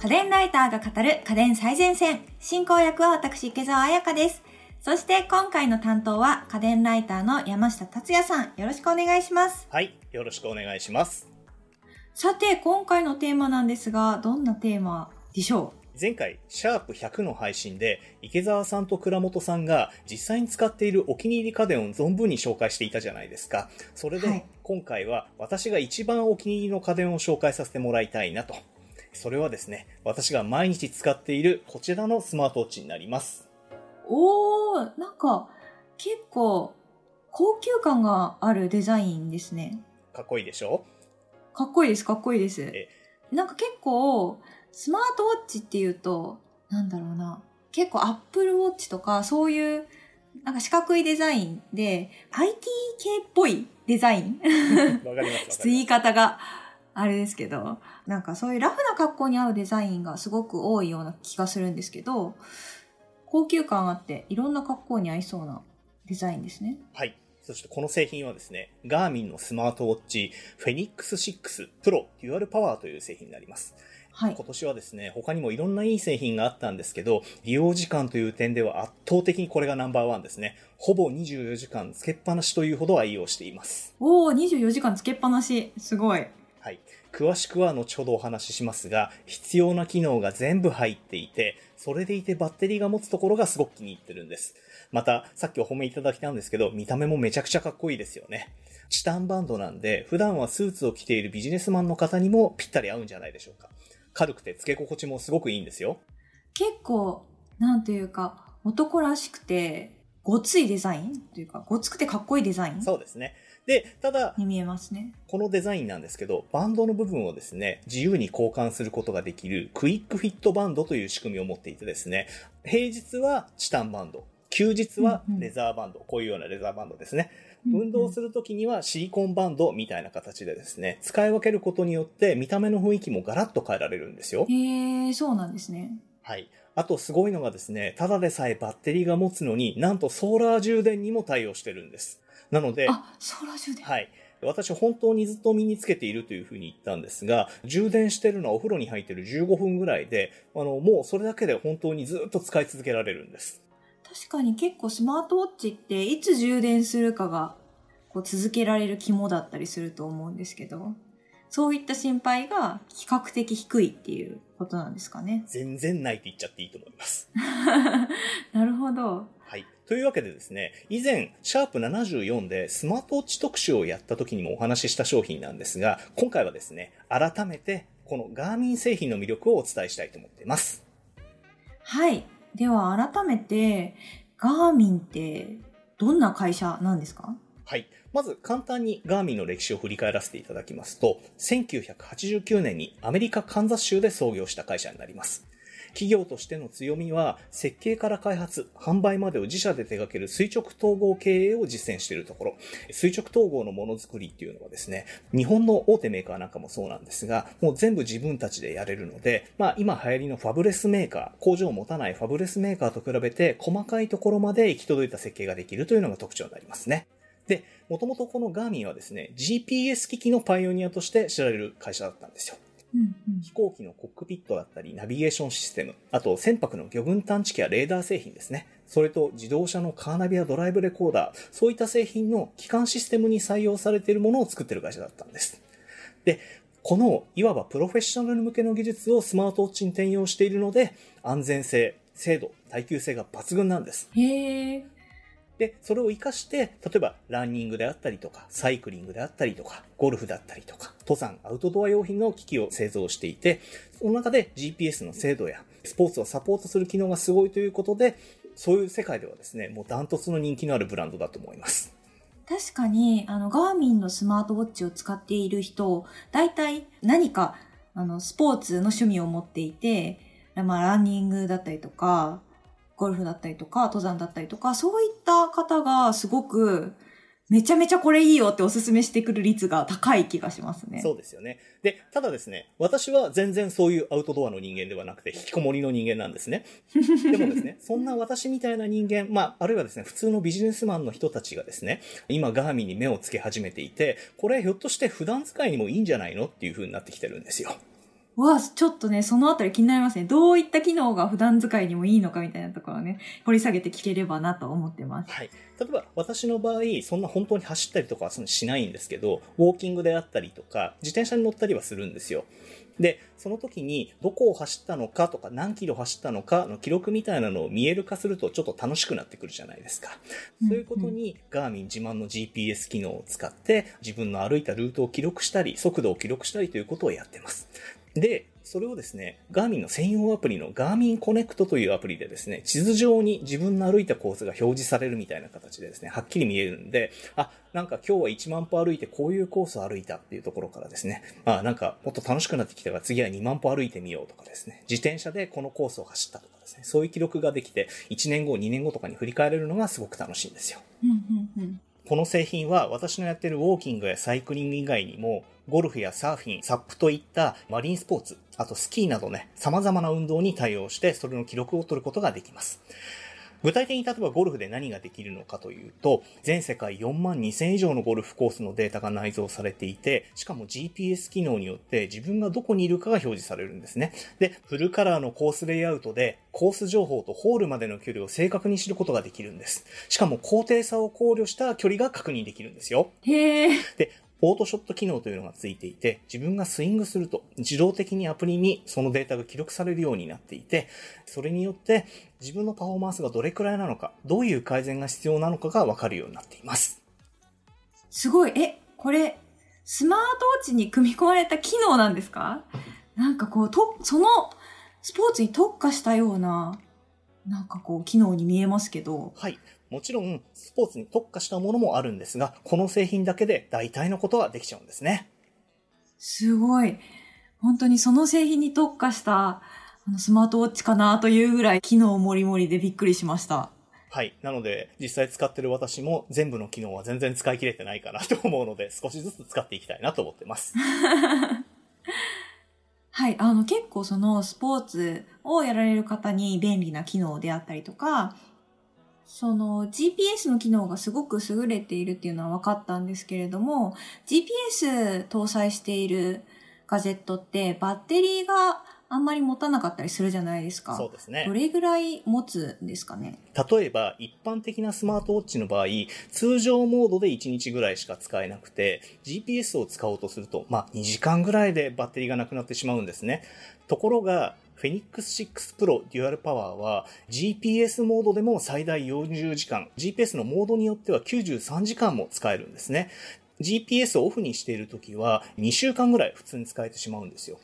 家電ライターが語る家電最前線。進行役は私、池澤彩香です。そして今回の担当は家電ライターの山下達也さん。よろしくお願いします。はい、よろしくお願いします。さて、今回のテーマなんですが、どんなテーマでしょ前回、シャープ100の配信で、池澤さんと倉本さんが実際に使っているお気に入り家電を存分に紹介していたじゃないですか。それで、はい今回は私が一番お気に入りの家電を紹介させてもらいたいなと。それはですね、私が毎日使っているこちらのスマートウォッチになります。うおー、なんか、結構、高級感があるデザインですね。かっこいいでしょ？かっこいいです、かっこいいですえ。なんか結構、スマートウォッチっていうと、なんだろうな。結構アップルウォッチとか、そういう、なんか四角いデザインで、IT 系っぽいデザイン わかります 言。い方があれですけど、なんかそういうラフな格好に合うデザインがすごく多いような気がするんですけど、高級感あっていろんな格好に合いそうなデザインですね。はい。そしてこの製品はですね、ガーミンのスマートウォッチ、フェニックス6 Pro デュアルパワーという製品になります。はい今。年はですね、他にもいろんないい製品があったんですけど、利用時間という点では圧倒的にこれがナンバーワンですね。ほぼ24時間つけっぱなしというほど愛用しています。おー、24時間つけっぱなし。すごい。はい。詳しくは後ほどお話ししますが、必要な機能が全部入っていて、それでいてバッテリーが持つところがすごく気に入ってるんです。また、さっきお褒めいただきたんですけど、見た目もめちゃくちゃかっこいいですよね。チタンバンドなんで、普段はスーツを着ているビジネスマンの方にもぴったり合うんじゃないでしょうか。軽くて付け心地もすごくいいんですよ。結構、なんていうか、男らしくて、ごついデザインというか、ごつくてかっこいいデザイン？そうですね。で、ただ、に見えますね。このデザインなんですけど、バンドの部分をですね、自由に交換することができるクイックフィットバンドという仕組みを持っていてですね、平日はチタンバンド、休日はレザーバンド、こういうようなレザーバンドですね。運動するときにはシリコンバンドみたいな形でですね、使い分けることによって見た目の雰囲気もガラッと変えられるんですよ。へえ、そうなんですね。はい。あとすごいのがですね、ただでさえバッテリーが持つのになんとソーラー充電にも対応してるんです。なので、あ、ソーラー充電。はい。私本当にずっと身につけているというふうに言ったんですが、充電してるのはお風呂に入ってる15分ぐらいで、あの、もうそれだけで本当にずっと使い続けられるんです。確かに結構スマートウォッチっていつ充電するかがこう続けられる肝だったりすると思うんですけど、そういった心配が比較的低いっていうことなんですかね。全然ないって言っちゃっていいと思います。なるほど。はい。というわけでですね、以前、シャープ74でスマートウォッチ特集をやった時にもお話しした商品なんですが、今回はですね、改めてこのガーミン製品の魅力をお伝えしたいと思っています。はい。では改めて、ガーミンってどんな会社なんですか？はい。まず簡単にガーミンの歴史を振り返らせていただきますと、1989年にアメリカカンザス州で創業した会社になります。企業としての強みは、設計から開発、販売までを自社で手掛ける垂直統合経営を実践しているところ、垂直統合のものづくりっていうのはですね、日本の大手メーカーなんかもそうなんですが、もう全部自分たちでやれるので、まあ今流行りのファブレスメーカー、工場を持たないファブレスメーカーと比べて、細かいところまで行き届いた設計ができるというのが特徴になりますね。で、もともとこのガーミンはですね、GPS 機器のパイオニアとして知られる会社だったんですよ。うん飛行機のコックピットだったり、ナビゲーションシステム、あと船舶の魚群探知機やレーダー製品ですね。それと自動車のカーナビやドライブレコーダー、そういった製品の基幹システムに採用されているものを作っている会社だったんです。で、このいわばプロフェッショナル向けの技術をスマートウォッチに転用しているので、安全性、精度、耐久性が抜群なんです。うん。へえ。で、それを活かして、例えばランニングであったりとか、サイクリングであったりとか、ゴルフだったりとか、登山、アウトドア用品の機器を製造していて、その中で GPS の精度やスポーツをサポートする機能がすごいということで、そういう世界ではですね、もうダントツの人気のあるブランドだと思います。確かに、あの、ガーミンのスマートウォッチを使っている人、大体何か、あの、スポーツの趣味を持っていて、まあ、ランニングだったりとか、ゴルフだったりとか、登山だったりとか、そういった方がすごく、めちゃめちゃこれいいよっておすすめしてくる率が高い気がしますね。そうですよね。で、ただですね、私は全然そういうアウトドアの人間ではなくて、引きこもりの人間なんですね。でもですね、そんな私みたいな人間、まあ、あるいはですね、普通のビジネスマンの人たちがですね、今ガーミンに目をつけ始めていて、これひょっとして普段使いにもいいんじゃないのっていう風になってきてるんですよ。わ、ちょっとね、そのあたり気になりますね。どういった機能が普段使いにもいいのかみたいなところをね、掘り下げて聞ければなと思ってます。はい。例えば、私の場合、そんな本当に走ったりとかはそんなしないんですけど、ウォーキングであったりとか、自転車に乗ったりはするんですよ。で、その時にどこを走ったのかとか何キロ走ったのかの記録みたいなのを見える化するとちょっと楽しくなってくるじゃないですか。そういうことにガーミン自慢の GPS 機能を使って自分の歩いたルートを記録したり、速度を記録したりということをやってます。で、それをですね、ガーミンの専用アプリのガーミンコネクトというアプリでですね、地図上に自分の歩いたコースが表示されるみたいな形でですね、はっきり見えるんで、あ、なんか今日は1万歩歩いてこういうコースを歩いたっていうところからですね、あ、なんかもっと楽しくなってきたから次は2万歩歩いてみようとかですね、自転車でこのコースを走ったとかですね、そういう記録ができて、1年後、2年後とかに振り返れるのがすごく楽しいんですよ。この製品は私のやってるウォーキングやサイクリング以外にも、ゴルフやサーフィン、サップといったマリンスポーツ、あとスキーなどね、様々な運動に対応して、それの記録を取ることができます。具体的に例えばゴルフで何ができるのかというと、全世界4万2000以上のゴルフコースのデータが内蔵されていて、しかも GPS 機能によって自分がどこにいるかが表示されるんですね。で、フルカラーのコースレイアウトで、コース情報とホールまでの距離を正確に知ることができるんです。しかも高低差を考慮した距離が確認できるんですよ。へー。で、オートショット機能というのがついていて、自分がスイングすると自動的にアプリにそのデータが記録されるようになっていて、それによって自分のパフォーマンスがどれくらいなのか、どういう改善が必要なのかがわかるようになっています。すごい。え、これ、スマートウォッチに組み込まれた機能なんですか？なんかこう、と、そのスポーツに特化したような、なんかこう、機能に見えますけど。はい。もちろん、スポーツに特化したものもあるんですが、この製品だけで大体のことができちゃうんですね。すごい。本当にその製品に特化したあのスマートウォッチかなというぐらい機能もりもりでびっくりしました。はい。なので、実際使ってる私も全部の機能は全然使い切れてないかなと思うので、少しずつ使っていきたいなと思ってます。はい。あの、結構そのスポーツをやられる方に便利な機能であったりとか、その GPS の機能がすごく優れているっていうのは分かったんですけれども、GPS 搭載しているガジェットってバッテリーがあんまり持たなかったりするじゃないですか。そうですね。どれぐらい持つんですかね？例えば、一般的なスマートウォッチの場合、通常モードで1日ぐらいしか使えなくて、GPS を使おうとすると、まあ、2時間ぐらいでバッテリーがなくなってしまうんですね。ところが、フェニックス6 Pro デュアルパワーは GPS モードでも最大40時間、GPS のモードによっては93時間も使えるんですね。GPS をオフにしているときは2週間ぐらい普通に使えてしまうんですよ。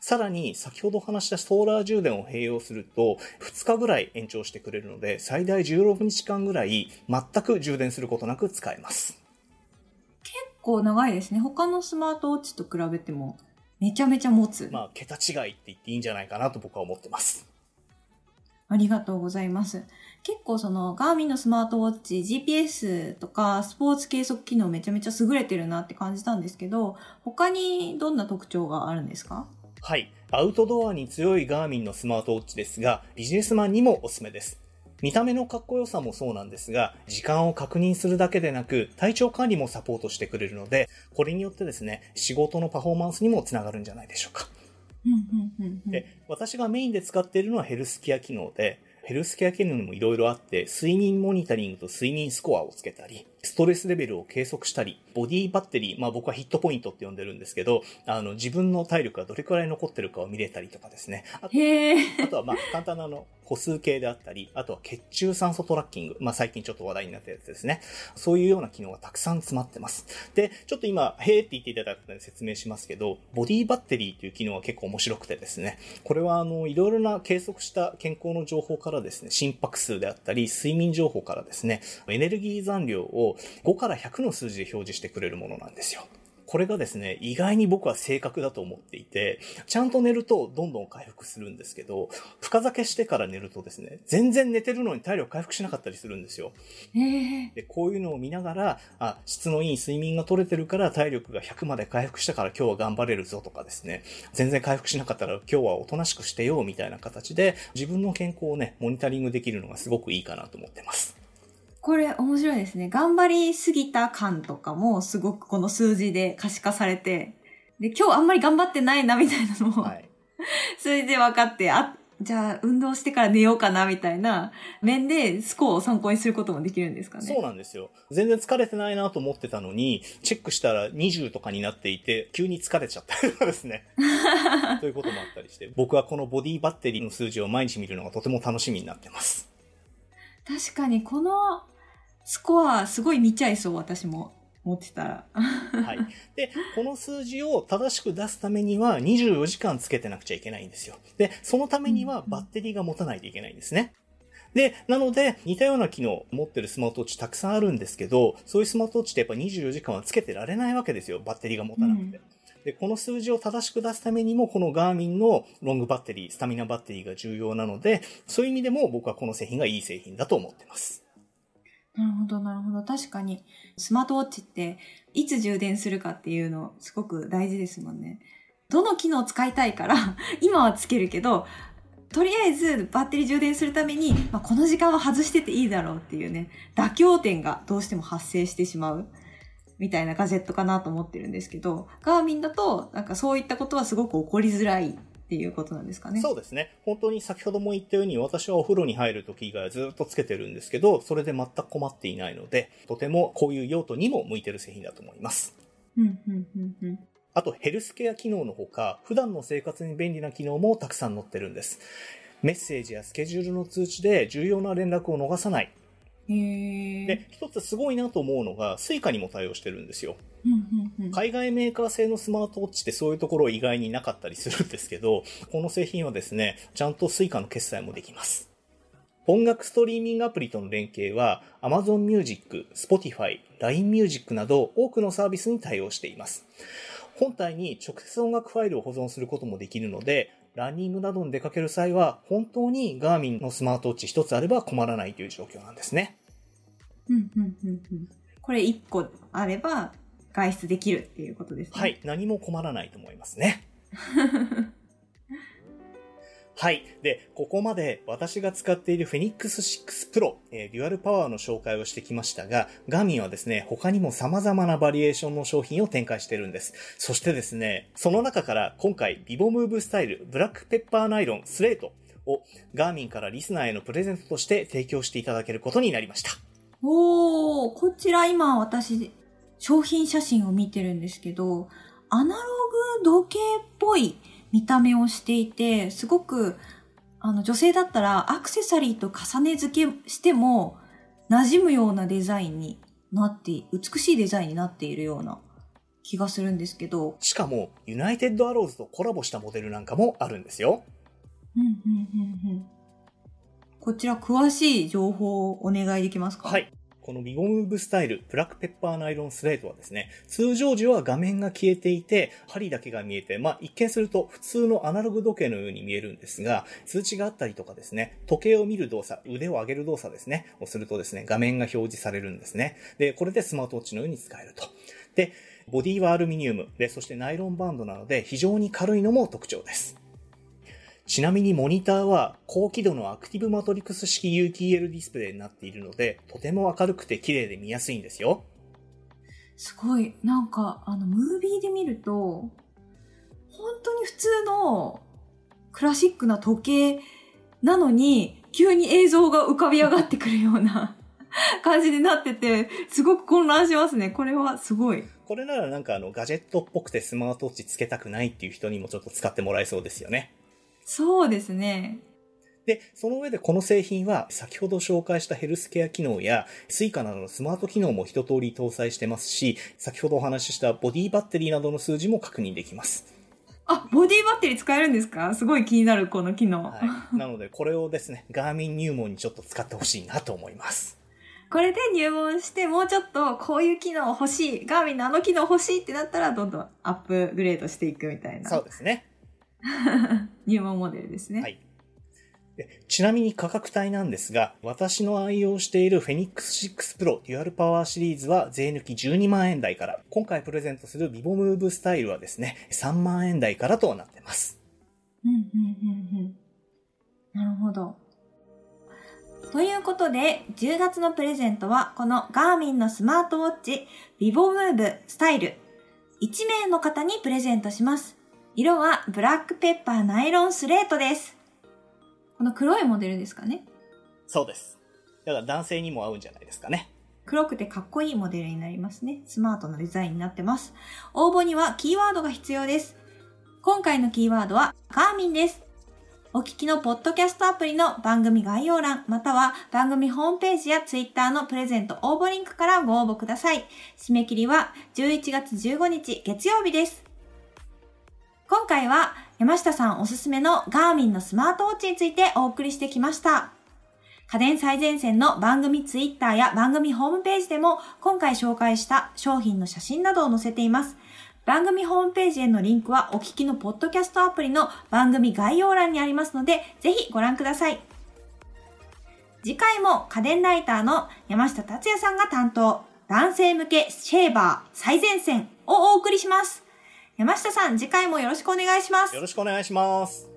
さらに、先ほど話したソーラー充電を併用すると、2日ぐらい延長してくれるので、最大16日間ぐらい、全く充電することなく使えます。結構長いですね。他のスマートウォッチと比べても、めちゃめちゃ持つ。まあ、桁違いって言っていいんじゃないかなと僕は思ってます。ありがとうございます。結構そのガーミンのスマートウォッチ GPS とかスポーツ計測機能めちゃめちゃ優れてるなって感じたんですけど、他にどんな特徴があるんですか？はい。アウトドアに強いガーミンのスマートウォッチですが、ビジネスマンにもおすすめです。見た目のかっこよさもそうなんですが、時間を確認するだけでなく、体調管理もサポートしてくれるので、これによってですね、仕事のパフォーマンスにもつながるんじゃないでしょうか。で私がメインで使っているのはヘルスケア機能で、ヘルスケア機能にもいろいろあって、睡眠モニタリングと睡眠スコアをつけたり、ストレスレベルを計測したり、ボディバッテリー、まあ僕はヒットポイントって呼んでるんですけど、あの、自分の体力がどれくらい残ってるかを見れたりとかですね。あとあとはまあ簡単なあの、歩数計であったり、あとは血中酸素トラッキング。まあ最近ちょっと話題になったやつですね。そういうような機能がたくさん詰まってます。で、ちょっと今、へーって言っていただいたので説明しますけど、ボディバッテリーという機能は結構面白くてですね。これはあの、いろいろな計測した健康の情報からですね、心拍数であったり、睡眠情報からですね、エネルギー残量を5から100の数字で表示してくれるものなんですよ。これがですね、意外に僕は正確だと思っていて、ちゃんと寝るとどんどん回復するんですけど、深酒してから寝るとですね、全然寝てるのに体力回復しなかったりするんですよ。えでこういうのを見ながら、あ、質のいい睡眠が取れてるから体力が100まで回復したから今日は頑張れるぞとかですね、全然回復しなかったら今日はおとなしくしてようみたいな形で、自分の健康をね、モニタリングできるのがすごくいいかなと思ってます。これ面白いですね。頑張りすぎた感とかもすごくこの数字で可視化されて、で、今日あんまり頑張ってないなみたいなのも、はい、それで分かって、あ、じゃあ運動してから寝ようかなみたいな面でスコアを参考にすることもできるんですかね。そうなんですよ。全然疲れてないなと思ってたのに、チェックしたら20とかになっていて、急に疲れちゃったりとかですね。ということもあったりして、僕はこのボディバッテリーの数字を毎日見るのがとても楽しみになってます。確かにこのスコアすごい見ちゃいそう、私も。持ってたら。はい。で、この数字を正しく出すためには24時間つけてなくちゃいけないんですよ。で、そのためにはバッテリーが持たないといけないんですね。で、なので、似たような機能を持ってるスマートウォッチたくさんあるんですけど、そういうスマートウォッチってやっぱ24時間はつけてられないわけですよ。バッテリーが持たなくて。うんで、この数字を正しく出すためにも、このガーミンのロングバッテリー、スタミナバッテリーが重要なので、そういう意味でも僕はこの製品がいい製品だと思ってます。なるほど、なるほど。確かに、スマートウォッチって、いつ充電するかっていうの、すごく大事ですもんね。どの機能を使いたいから、今はつけるけど、とりあえずバッテリー充電するために、まあ、この時間は外してていいだろうっていうね、妥協点がどうしても発生してしまう。みたいなガジェットかなと思ってるんですけど、ガーミンだと、なんかそういったことはすごく起こりづらいっていうことなんですかね。そうですね。本当に先ほども言ったように私はお風呂に入る時以外はずっとつけてるんですけど、それで全く困っていないので、とてもこういう用途にも向いてる製品だと思います。うん、うん、うん、うん。あとヘルスケア機能のほか、普段の生活に便利な機能もたくさん載ってるんです。メッセージやスケジュールの通知で重要な連絡を逃さない。で、一つすごいなと思うのが、 Suica にも対応してるんですよ。海外メーカー製のスマートウォッチってそういうところ意外になかったりするんですけど、この製品はですね、ちゃんと Suica の決済もできます。音楽ストリーミングアプリとの連携は Amazon Music、Spotify、LINE Music など多くのサービスに対応しています。本体に直接音楽ファイルを保存することもできるので、ランニングなどに出かける際は本当にガーミンのスマートウォッチ一つあれば困らないという状況なんですね。うん、うん、うん、うん。これ1個あれば外出できるっていうことですね。は。い、何も困らないと思いますね。はい。で、ここまで私が使っているフェニックス6 Pro、えーデュアルパワーの紹介をしてきましたが、ガーミンはですね、他にも様々なバリエーションの商品を展開してるんです。そしてですね、その中から今回、ビボムーブスタイルブラックペッパーナイロンスレートをガーミンからリスナーへのプレゼントとして提供していただけることになりました。おー、こちら今私、商品写真を見てるんですけど、アナログ時計っぽい見た目をしていて、すごく、あの、女性だったらアクセサリーと重ね付けしても、馴染むようなデザインになって、美しいデザインになっているような気がするんですけど、しかも、ユナイテッドアローズとコラボしたモデルなんかもあるんですよ。うん、うん、うん、うん。こちら詳しい情報をお願いできますか？はい。このビゴムーブスタイルブラックペッパーナイロンスレートはですね、通常時は画面が消えていて、針だけが見えて、まあ一見すると普通のアナログ時計のように見えるんですが、通知があったりとかですね、時計を見る動作、腕を上げる動作ですね、をするとですね、画面が表示されるんですね。で、これでスマートウォッチのように使えると。で、ボディはアルミニウムで、そしてナイロンバンドなので非常に軽いのも特徴です。ちなみにモニターは高輝度のアクティブマトリクス式有機 EL ディスプレイになっているので、とても明るくて綺麗で見やすいんですよ。すごい、なんか、あの、ムービーで見ると、本当に普通のクラシックな時計なのに、急に映像が浮かび上がってくるような 感じになってて、すごく混乱しますね。これはすごい。これならなんかあのガジェットっぽくてスマートウォッチつけたくないっていう人にもちょっと使ってもらえそうですよね。そうですね。で、その上でこの製品は先ほど紹介したヘルスケア機能や Suica などのスマート機能も一通り搭載してますし、先ほどお話ししたボディバッテリーなどの数字も確認できます。あ、ボディバッテリー使えるんですか？すごい気になる、この機能。はい。なのでこれをですね、ガーミン入門にちょっと使ってほしいなと思います。これで入門して、もうちょっとこういう機能欲しい、ガーミンのあの機能欲しいってなったら、どんどんアップグレードしていくみたいな。そうですね。入門モデルですね。はい。でちなみに価格帯なんですが、私の愛用しているフェニックス6 Pro デュアルパワーシリーズは税抜き12万円台から、今回プレゼントするビボムーブスタイルはですね、3万円台からとなってます。うん、うん、うん、うん。なるほど。ということで、10月のプレゼントは、このガーミンのスマートウォッチ、ビボムーブスタイル、1名の方にプレゼントします。色はブラックペッパーナイロンスレートです。この黒いモデルですかね。そうです。だから男性にも合うんじゃないですかね。黒くてかっこいいモデルになりますね。スマートなデザインになってます。応募にはキーワードが必要です。今回のキーワードはカーミンです。お聞きのポッドキャストアプリの番組概要欄、または番組ホームページやツイッターのプレゼント応募リンクからご応募ください。締め切りは11月15日月曜日です。今回は山下さんおすすめのガーミンのスマートウォッチについてお送りしてきました。家電最前線の番組ツイッターや番組ホームページでも今回紹介した商品の写真などを載せています。番組ホームページへのリンクはお聞きのポッドキャストアプリの番組概要欄にありますので、ぜひご覧ください。次回も家電ライターの山下達也さんが担当、男性向けシェーバー最前線をお送りします。山下さん、次回もよろしくお願いしますよ。ろしくお願いします。